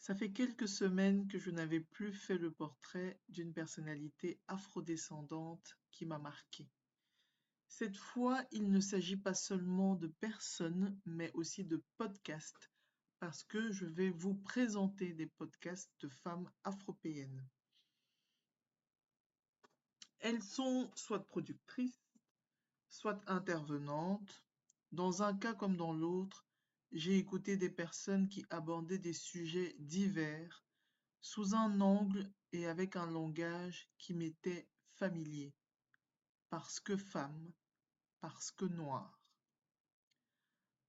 Ça fait quelques semaines que je n'avais plus fait le portrait d'une personnalité afrodescendante qui m'a marqué. Cette fois, il ne s'agit pas seulement de personnes, mais aussi de podcasts, parce que je vais vous présenter des podcasts de femmes afropéennes. Elles sont soit productrices, soit intervenantes. Dans un cas comme dans l'autre, j'ai écouté des personnes qui abordaient des sujets divers sous un angle et avec un langage qui m'était familier. Parce que femme, parce que noire.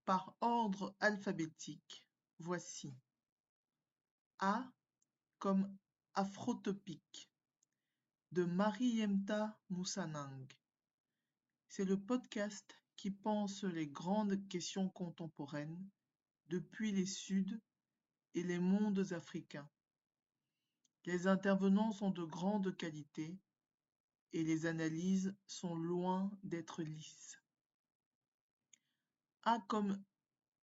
Par ordre alphabétique, voici A comme afrotopique de Mariemta Moussanang. C'est le podcast qui pense les grandes questions contemporaines depuis les Suds et les mondes africains. Les intervenants sont de grande qualité et les analyses sont loin d'être lisses. A comme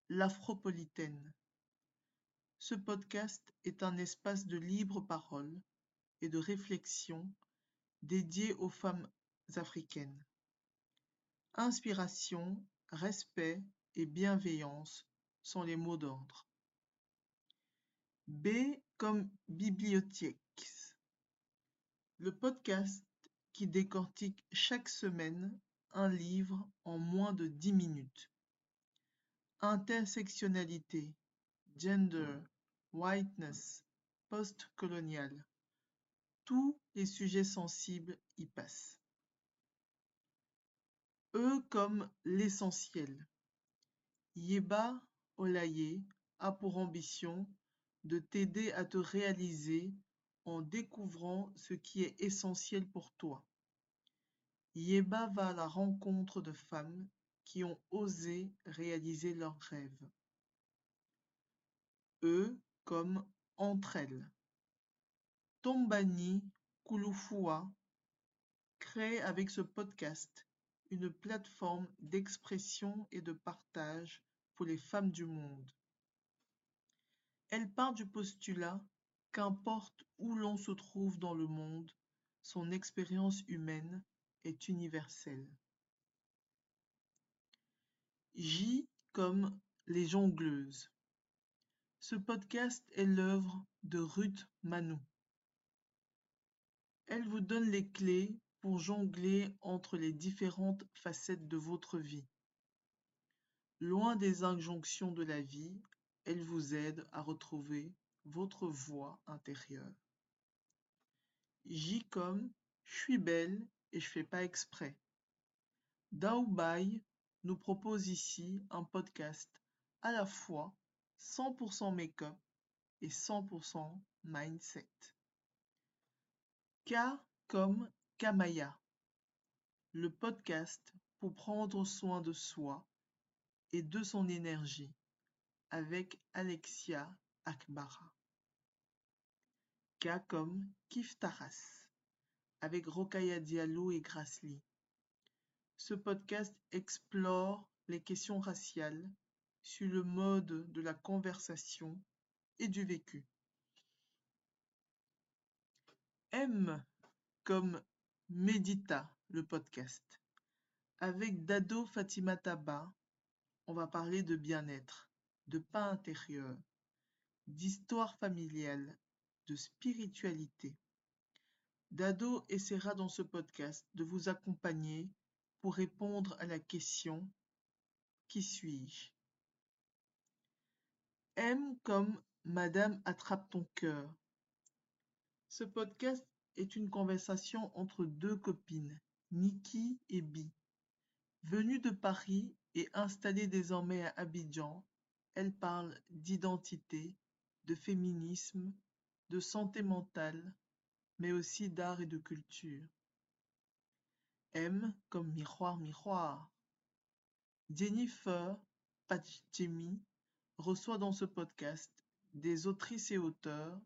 l'Afropolitaine. Ce podcast est un espace de libre parole et de réflexion dédié aux femmes africaines. Inspiration, respect et bienveillance sont les mots d'ordre. B comme bibliothèque. Le podcast qui décortique chaque semaine un livre en moins de dix minutes. Intersectionnalité, gender, whiteness, post-colonial. Tous les sujets sensibles y passent. E comme l'essentiel. Yeba Olaye a pour ambition de t'aider à te réaliser en découvrant ce qui est essentiel pour toi. Yeba va à la rencontre de femmes qui ont osé réaliser leurs rêves. E comme entre elles. Tombani Kulufua crée avec ce podcast une plateforme d'expression et de partage pour les femmes du monde. Elle part du postulat qu'importe où l'on se trouve dans le monde, son expérience humaine est universelle. J comme les jongleuses. Ce podcast est l'œuvre de Ruth Manou. Elle vous donne les clés pour jongler entre les différentes facettes de votre vie. Loin des injonctions de la vie, elle vous aide à retrouver votre voix intérieure. J comme je suis belle et je fais pas exprès. Daoubaï nous propose ici un podcast à la fois 100% make-up et 100% mindset. K comme Kamaya, le podcast pour prendre soin de soi et de son énergie avec Alexia Akbara. K comme Kiftaras avec Rokaya Diallo et Grasly. Ce podcast explore les questions raciales sur le mode de la conversation et du vécu. M comme Médita, le podcast. Avec Dado Fatima Taba, on va parler de bien-être, de pas intérieur, d'histoire familiale, de spiritualité. Dado essaiera dans ce podcast de vous accompagner pour répondre à la question Qui suis-je? M comme Madame attrape ton cœur. Ce podcast est une conversation entre deux copines, Nikki et Bi. Venues de Paris et installées désormais à Abidjan, elles parlent d'identité, de féminisme, de santé mentale, mais aussi d'art et de culture. M comme miroir miroir. Jennifer Pachemi reçoit dans ce podcast des autrices et auteurs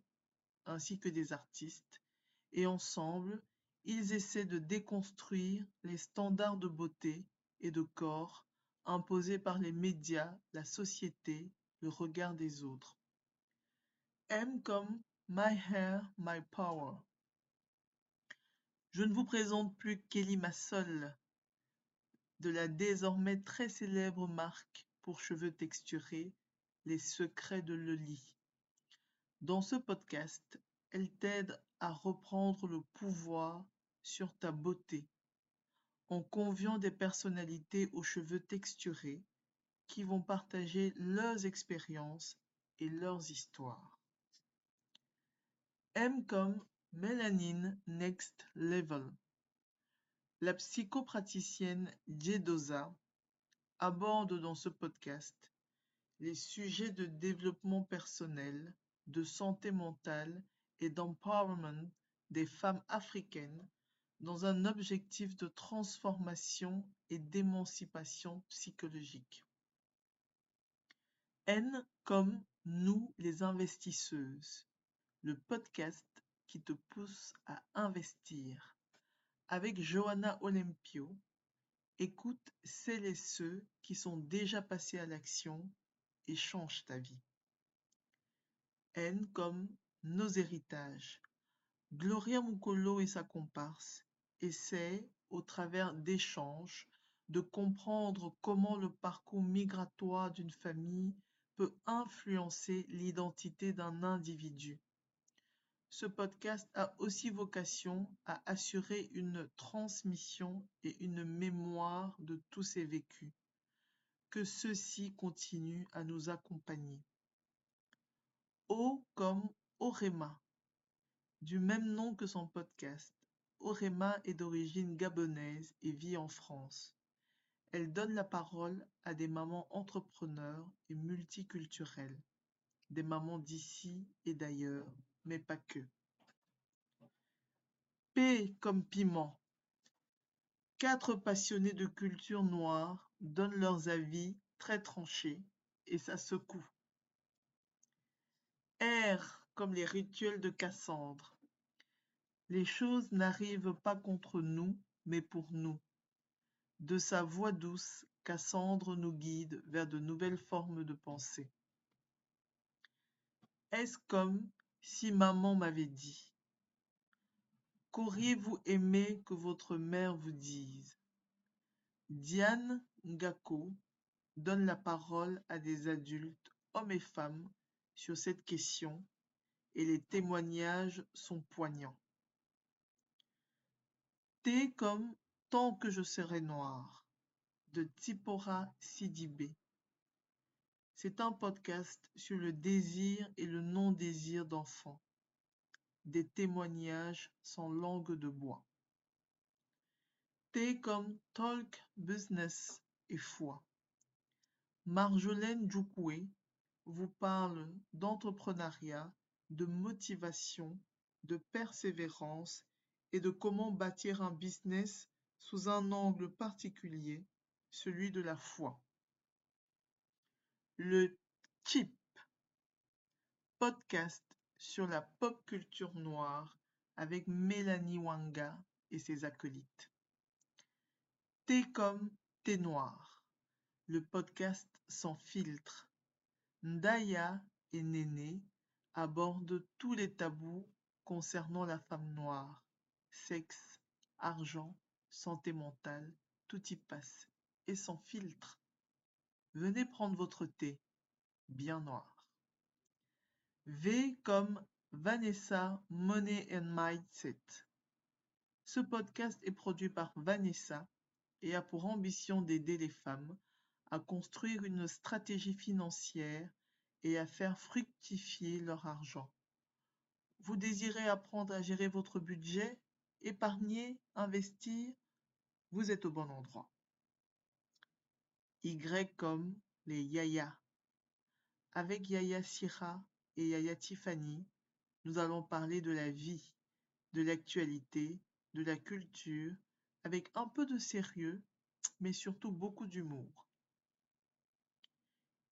ainsi que des artistes et ensemble, ils essaient de déconstruire les standards de beauté et de corps imposés par les médias, la société, le regard des autres. M comme My Hair, My Power. Je ne vous présente plus Kelly Massol, de la désormais très célèbre marque pour cheveux texturés, Les Secrets de Loli. Dans ce podcast, elle t'aide à reprendre le pouvoir sur ta beauté en conviant des personnalités aux cheveux texturés qui vont partager leurs expériences et leurs histoires. M comme Mélanine Next Level. La psychopraticienne Jedosa aborde dans ce podcast les sujets de développement personnel, de santé mentale et d'empowerment des femmes africaines dans un objectif de transformation et d'émancipation psychologique. N comme nous les investisseuses, le podcast qui te pousse à investir. Avec Johanna Olympio, écoute celles et ceux qui sont déjà passés à l'action et changent ta vie. N comme nos héritages. Gloria Mukolo et sa comparse essaient, au travers d'échanges, de comprendre comment le parcours migratoire d'une famille peut influencer l'identité d'un individu ce podcast a aussi vocation à assurer une transmission et une mémoire de tous ces vécus. Que ceux-ci continuent à nous accompagner. Comme Orema. Du même nom que son podcast, Orema est d'origine gabonaise et vit en France. Elle donne la parole à des mamans entrepreneurs et multiculturelles, des mamans d'ici et d'ailleurs, mais pas que. P comme piment. Quatre passionnés de culture noire donnent leurs avis très tranchés et ça secoue. R comme les rituels de Cassandre. Les choses n'arrivent pas contre nous, mais pour nous. De sa voix douce, Cassandre nous guide vers de nouvelles formes de pensée. Est-ce comme si maman m'avait dit Qu'auriez-vous aimé que votre mère vous dise? Diane Ngako donne la parole à des adultes, hommes et femmes, sur cette question et les témoignages sont poignants. T comme Tant que je serai noir de Tipora Sidibé. C'est un podcast sur le désir et le non-désir d'enfants. Des témoignages sans langue de bois. T comme Talk, Business et Foi. Marjolaine Djoukoué vous parle d'entrepreneuriat, de motivation, de persévérance et de comment bâtir un business sous un angle particulier, celui de la foi. Le Chip, podcast sur la pop culture noire avec Mélanie Wanga et ses acolytes. Thé comme Thé noir, le podcast sans filtre. Ndaya et Néné abordent tous les tabous concernant la femme noire. Sexe, argent, santé mentale, tout y passe. Et sans filtre. Venez prendre votre thé, bien noir. V comme Vanessa Money and Mindset. Ce podcast est produit par Vanessa et a pour ambition d'aider les femmes à construire une stratégie financière et à faire fructifier leur argent. Vous désirez apprendre à gérer votre budget, épargner, investir Vous êtes au bon endroit. Y comme les Yaya. Avec Yaya Sira et Yaya Tiffany, nous allons parler de la vie, de l'actualité, de la culture, avec un peu de sérieux, mais surtout beaucoup d'humour.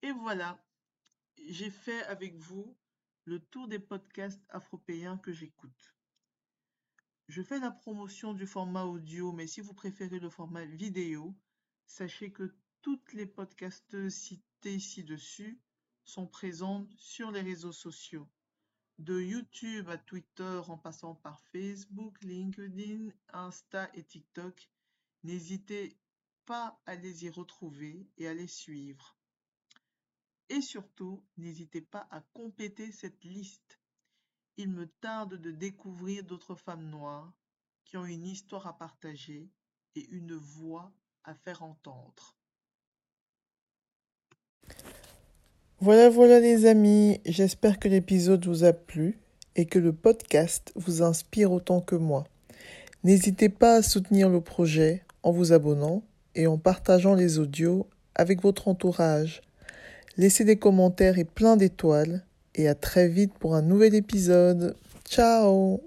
Et voilà, j'ai fait avec vous le tour des podcasts afropéens que j'écoute. Je fais la promotion du format audio, mais si vous préférez le format vidéo, sachez que toutes les podcasteuses citées ci-dessus sont présentes sur les réseaux sociaux. De YouTube à Twitter en passant par Facebook, LinkedIn, Insta et TikTok, n'hésitez pas à les y retrouver et à les suivre. Et surtout, n'hésitez pas à compléter cette liste. Il me tarde de découvrir d'autres femmes noires qui ont une histoire à partager et une voix à faire entendre. Voilà, voilà les amis, j'espère que l'épisode vous a plu et que le podcast vous inspire autant que moi. N'hésitez pas à soutenir le projet en vous abonnant et en partageant les audios avec votre entourage. Laissez des commentaires et plein d'étoiles. Et à très vite pour un nouvel épisode. Ciao